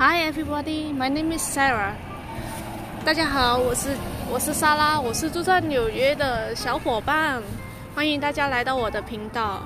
hi everybody. My name is sarah. 大家好，我是我是莎拉，我是住在纽约的小伙伴，欢迎大家来到我的频道。